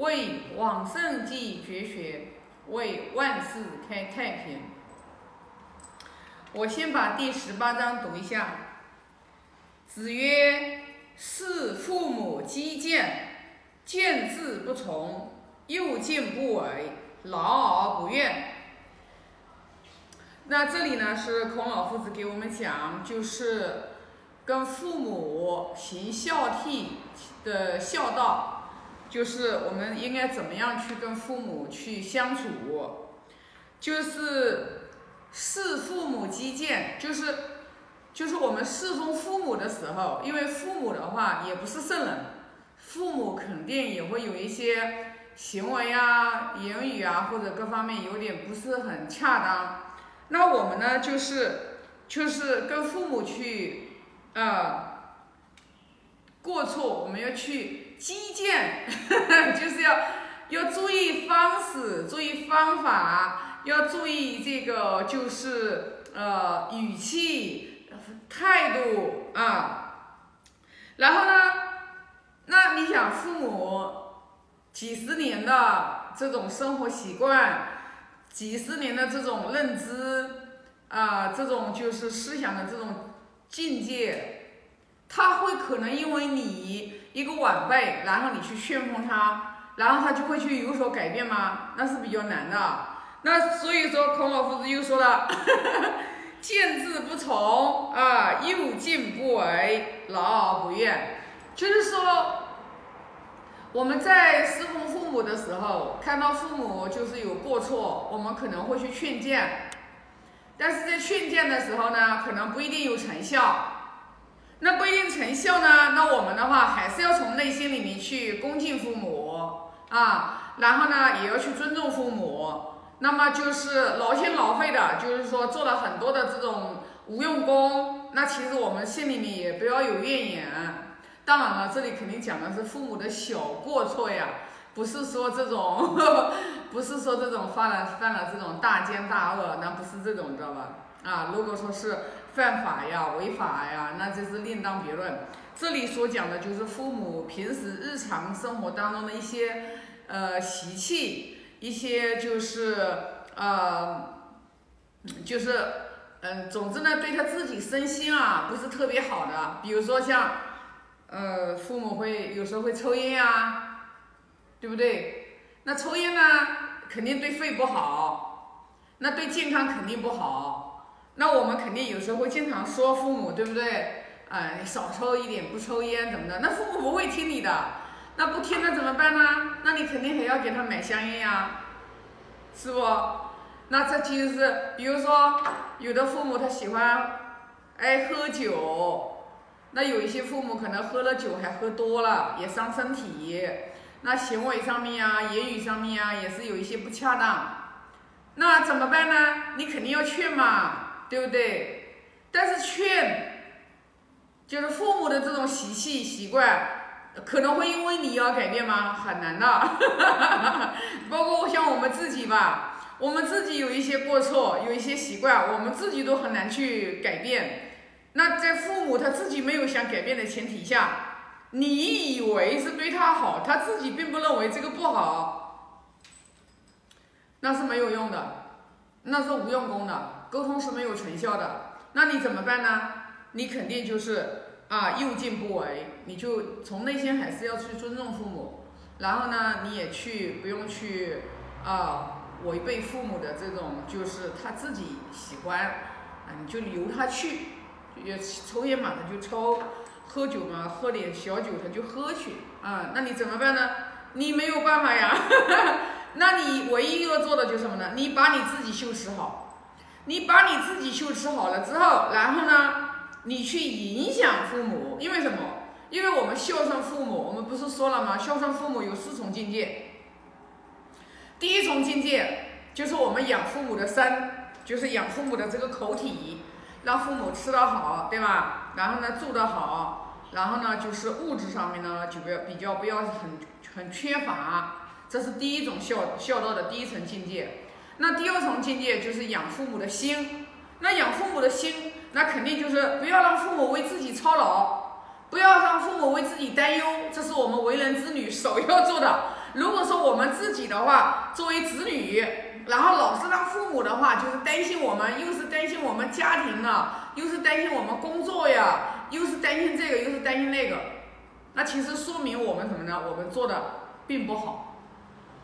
为往圣继绝学，为万世开太平。我先把第十八章读一下。子曰：“事父母积谏，见志不从，又敬不违，劳而不怨。”那这里呢是孔老夫子给我们讲，就是跟父母行孝悌的孝道，就是我们应该怎么样去跟父母去相处，就是侍父母积谏，就是就是我们侍奉父母的时候，因为父母的话也不是圣人，父母肯定也会有一些行为啊、言语啊或者各方面有点不是很恰当。那我们呢，就是就是跟父母去，呃，过错，我们要去积谏，就是要要注意方式，注意方法，要注意这个就是呃语气、态度啊。然后呢，那你想父母几十年的这种生活习惯。几十年的这种认知啊，这种就是思想的这种境界，他会可能因为你一个晚辈，然后你去劝奉他，然后他就会去有所改变吗？那是比较难的。那所以说，孔老夫子又说了，见字不从啊，又敬不为，劳而不怨，就是说。我们在侍奉父母的时候，看到父母就是有过错，我们可能会去劝谏，但是在劝谏的时候呢，可能不一定有成效。那不一定成效呢，那我们的话还是要从内心里面去恭敬父母啊，然后呢也要去尊重父母。那么就是劳心劳肺的，就是说做了很多的这种无用功，那其实我们心里面也不要有怨言。当然了，这里肯定讲的是父母的小过错呀，不是说这种，不是说这种犯了犯了这种大奸大恶，那不是这种，知道吧？啊，如果说是犯法呀、违法呀，那这是另当别论。这里所讲的就是父母平时日常生活当中的一些呃习气，一些就是呃，就是嗯，总之呢，对他自己身心啊不是特别好的，比如说像。呃，父母会有时候会抽烟呀，对不对？那抽烟呢，肯定对肺不好，那对健康肯定不好。那我们肯定有时候会经常说父母，对不对？哎，少抽一点，不抽烟怎么的？那父母不会听你的，那不听那怎么办呢？那你肯定还要给他买香烟呀，是不？那这就是，比如说，有的父母他喜欢爱喝酒。那有一些父母可能喝了酒还喝多了，也伤身体。那行为上面啊，言语上面啊，也是有一些不恰当。那怎么办呢？你肯定要劝嘛，对不对？但是劝，就是父母的这种习气习惯，可能会因为你要改变吗？很难的。包括像我们自己吧，我们自己有一些过错，有一些习惯，我们自己都很难去改变。那在父母他自己没有想改变的前提下，你以为是对他好，他自己并不认为这个不好，那是没有用的，那是无用功的，沟通是没有成效的。那你怎么办呢？你肯定就是啊，又敬不为，你就从内心还是要去尊重父母，然后呢，你也去不用去啊违背父母的这种，就是他自己喜欢啊，你就由他去。也抽烟嘛，他就抽；喝酒嘛，喝点小酒他就喝去啊。那你怎么办呢？你没有办法呀。那你唯一要做的就是什么呢？你把你自己修持好。你把你自己修持好了之后，然后呢，你去影响父母。因为什么？因为我们孝顺父母，我们不是说了吗？孝顺父母有四重境界。第一重境界就是我们养父母的身，就是养父母的这个口体。让父母吃得好，对吧？然后呢，住得好，然后呢，就是物质上面呢，就不要比较不要很很缺乏，这是第一种孝孝道的第一层境界。那第二重境界就是养父母的心。那养父母的心，那肯定就是不要让父母为自己操劳，不要让父母为自己担忧，这是我们为人子女首要做的。如果说我们自己的话，作为子女，然后老是让父母的话，就是担心我们，又是担心我们家庭呢，又是担心我们工作呀，又是担心这个，又是担心那个，那其实说明我们什么呢？我们做的并不好，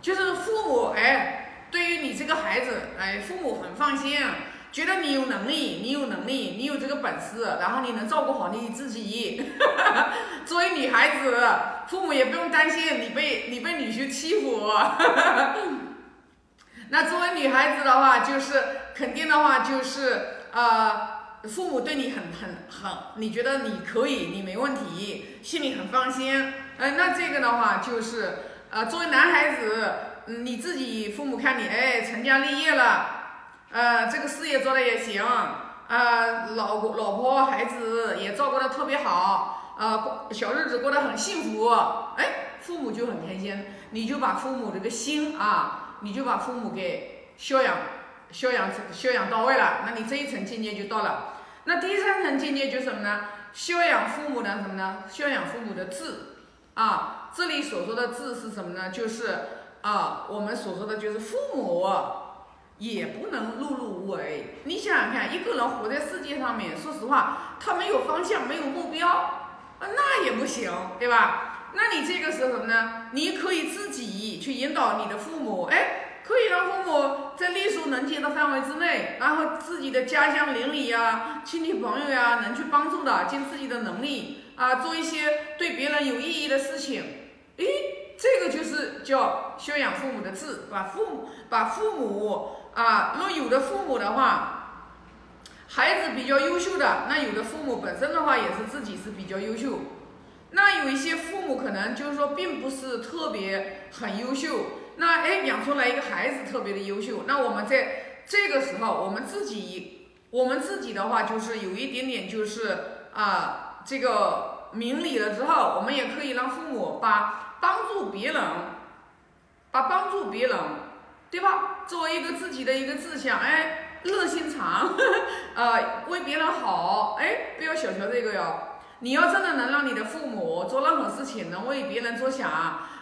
就是父母哎，对于你这个孩子哎，父母很放心。觉得你有能力，你有能力，你有这个本事，然后你能照顾好你自己。作为女孩子，父母也不用担心你被你被女婿欺负。那作为女孩子的话，就是肯定的话就是呃，父母对你很很很，你觉得你可以，你没问题，心里很放心。呃，那这个的话就是呃，作为男孩子，你自己父母看你哎，成家立业了。呃，这个事业做的也行，呃，老老婆孩子也照顾的特别好，呃，小日子过得很幸福，哎，父母就很开心，你就把父母这个心啊，你就把父母给修养、修养、修养到位了，那你这一层境界就到了。那第三层境界就是什么呢？修养父母的什么呢？修养父母的智啊，这里所说的智是什么呢？就是啊，我们所说的就是父母。也不能碌碌无为。你想想看，一个人活在世界上面，说实话，他没有方向，没有目标，啊，那也不行，对吧？那你这个时候什么呢？你可以自己去引导你的父母，哎，可以让父母在力所能及的范围之内，然后自己的家乡邻里呀、亲戚朋友呀，能去帮助的，尽自己的能力啊，做一些对别人有意义的事情，诶，这个就是叫修养父母的智，把父母把父母。啊，那有的父母的话，孩子比较优秀的，那有的父母本身的话也是自己是比较优秀，那有一些父母可能就是说并不是特别很优秀，那哎养出来一个孩子特别的优秀，那我们在这个时候，我们自己我们自己的话就是有一点点就是啊这个明理了之后，我们也可以让父母把帮助别人，把帮助别人。对吧？作为一个自己的一个志向，哎，热心肠，呃，为别人好，哎，不要小瞧这个哟。你要真的能让你的父母做任何事情，能为别人着想，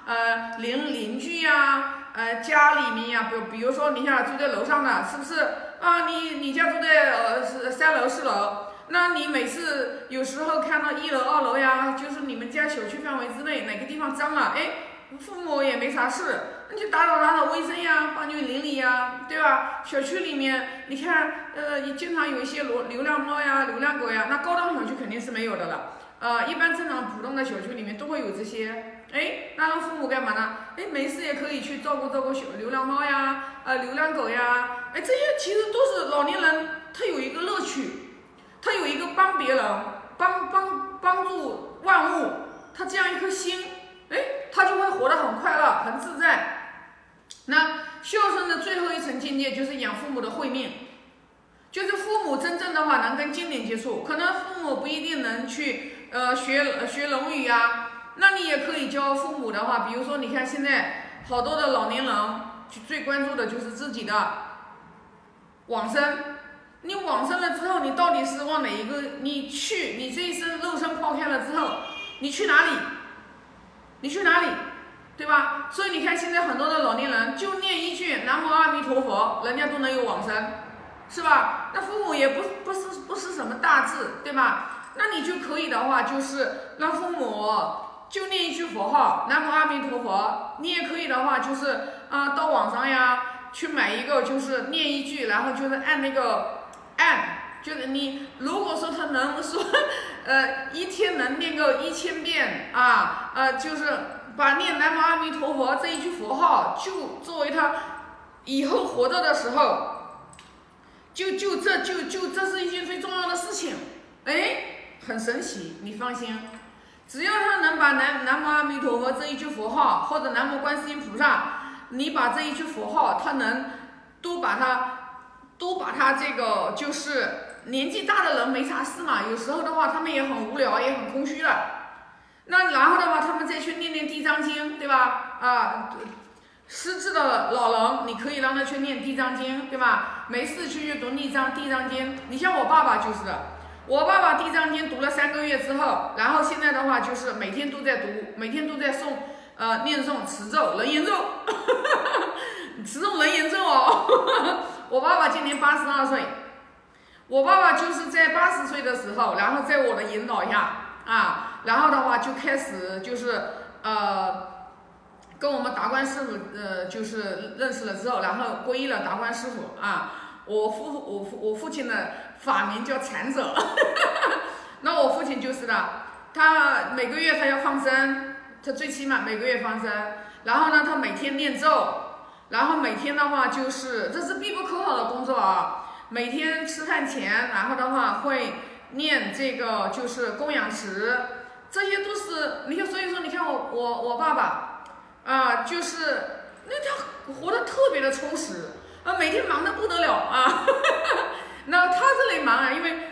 呃，邻邻居呀，呃，家里面呀，比比如说你像住在楼上的，是不是啊？你你家住在呃三楼四楼，那你每次有时候看到一楼二楼呀，就是你们家小区范围之内哪个地方脏了，哎，父母也没啥事。那就打扫打扫卫生呀，帮你邻里呀，对吧？小区里面，你看，呃，也经常有一些流流浪猫呀、流浪狗呀。那高档小区肯定是没有的了。呃，一般正常普通的小区里面都会有这些。哎，那让父母干嘛呢？哎，没事也可以去照顾照顾小流浪猫呀，呃，流浪狗呀。哎，这些其实都是老年人他有一个乐趣，他有一个帮别人、帮帮帮助万物，他这样一颗心，哎，他就会活得很快乐、很自在。那孝顺的最后一层境界就是养父母的慧命，就是父母真正的话能跟经典接触，可能父母不一定能去呃学学论语呀，那你也可以教父母的话，比如说你看现在好多的老年人最关注的就是自己的往生，你往生了之后，你到底是往哪一个？你去，你这一生肉身抛开了之后，你去哪里？你去哪里？对吧？所以你看，现在很多的老年人就念一句南无阿弥陀佛，人家都能有往生，是吧？那父母也不不是不是什么大志，对吧？那你就可以的话，就是让父母就念一句佛号南无阿弥陀佛。你也可以的话，就是啊，到网上呀去买一个，就是念一句，然后就是按那个按，就是你如果说他能说，呃，一天能念个一千遍啊，呃，就是。把念南无阿弥陀佛这一句佛号，就作为他以后活着的时候，就就这就就这是一件最重要的事情，哎，很神奇，你放心，只要他能把南南无阿弥陀佛这一句佛号，或者南无观世音菩萨，你把这一句佛号，他能都把它都把他这个就是年纪大的人没啥事嘛，有时候的话他们也很无聊，也很空虚了。那然后的话，他们再去念念地藏经，对吧？啊，失智的老人，你可以让他去念地藏经，对吧？没事去阅读地藏地藏经。你像我爸爸就是的，我爸爸地藏经读了三个月之后，然后现在的话就是每天都在读，每天都在诵呃念诵持咒人言咒，持咒人言咒哦。我爸爸今年八十二岁，我爸爸就是在八十岁的时候，然后在我的引导下啊，然后的话就开始就是呃。跟我们达观师傅，呃，就是认识了之后，然后皈依了达观师傅啊。我父我父我父亲的法名叫禅者，那我父亲就是的，他每个月他要放生，他最起码每个月放生。然后呢，他每天念咒，然后每天的话就是这是必不可少的工作啊。每天吃饭前，然后的话会念这个就是供养词，这些都是你看，所以说你看我我我爸爸。啊，就是那他活得特别的充实，啊，每天忙得不得了啊。那他这里忙啊，因为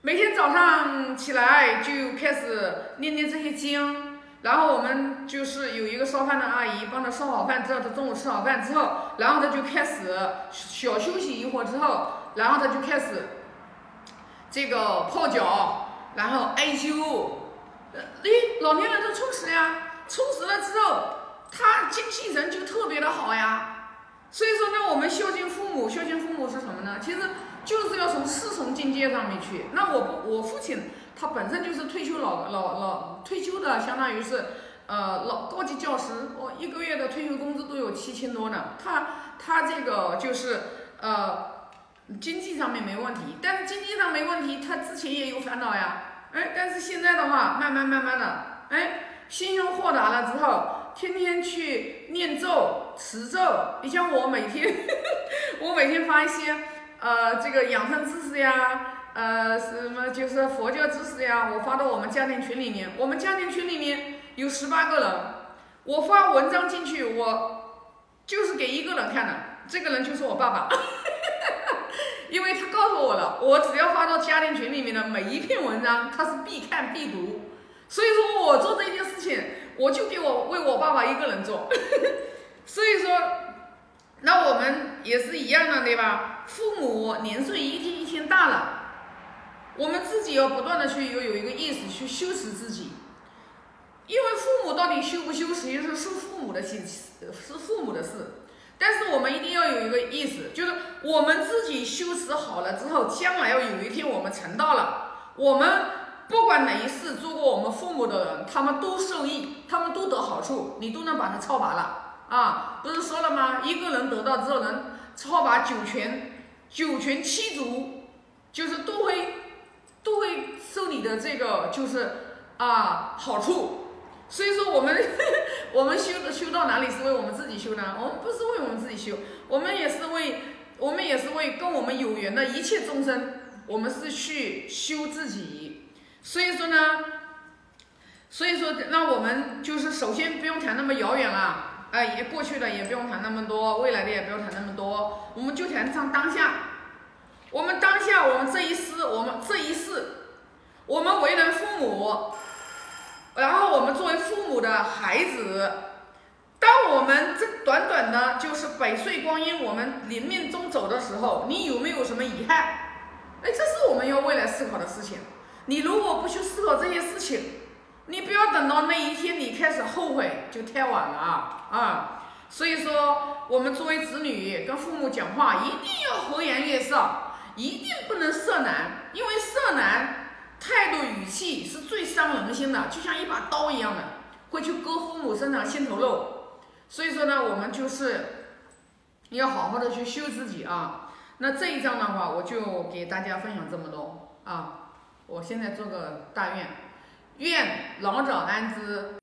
每天早上起来就开始念念这些经，然后我们就是有一个烧饭的阿姨帮他烧好饭之后，他中午吃好饭之后，然后他就开始小休息一会儿之后，然后他就开始这个泡脚，然后艾灸。诶，老年人都充实呀，充实了之后。他精气神就特别的好呀，所以说呢，我们孝敬父母，孝敬父母是什么呢？其实就是要从师从境界上面去。那我我父亲他本身就是退休老老老退休的，相当于是呃老高级教师，我一个月的退休工资都有七千多呢。他他这个就是呃经济上面没问题，但是经济上没问题，他之前也有烦恼呀。哎，但是现在的话，慢慢慢慢的，哎，心胸豁达了之后。天天去念咒、持咒，你像我每天，我每天发一些呃这个养生知识呀，呃什么就是佛教知识呀，我发到我们家庭群里面。我们家庭群里面有十八个人，我发文章进去，我就是给一个人看的，这个人就是我爸爸，哈哈哈因为他告诉我了，我只要发到家庭群里面的每一篇文章，他是必看必读，所以说我做这件事情。我就给我为我爸爸一个人做，所以说，那我们也是一样的，对吧？父母年岁一天一天大了，我们自己要不断的去有有一个意识去修持自己，因为父母到底修不修持，是是父母的事，是父母的事。但是我们一定要有一个意识，就是我们自己修持好了之后，将来要有一天我们成道了，我们。不管哪一世做过我们父母的人，他们都受益，他们都得好处，你都能把它超拔了啊！不是说了吗？一个人得到之后能超拔九泉，九泉七族，就是都会这个就是啊好处。所以说我们 我们修的修到哪里是为我们自己修呢？我们不是为我们自己修，我们也是为我们也是为跟我们有缘的一切众生，我们是去修自己。所以说呢，所以说，那我们就是首先不用谈那么遥远了，哎，也过去的也不用谈那么多，未来的也不用谈那么多，我们就谈上当下。我们当下，我们这一世，我们这一世，我们为人父母，然后我们作为父母的孩子，当我们这短短的就是百岁光阴，我们临命中走的时候，你有没有什么遗憾？哎，这是我们要未来思考的事情。你如果不去思考这些事情，你不要等到那一天你开始后悔，就太晚了啊！啊，所以说我们作为子女跟父母讲话，一定要和颜悦色，一定不能色难，因为色难态度语气是最伤人心的，就像一把刀一样的，会去割父母身上心头肉。所以说呢，我们就是要好好的去修自己啊。那这一章的话，我就给大家分享这么多啊。我现在做个大愿，愿老者安之。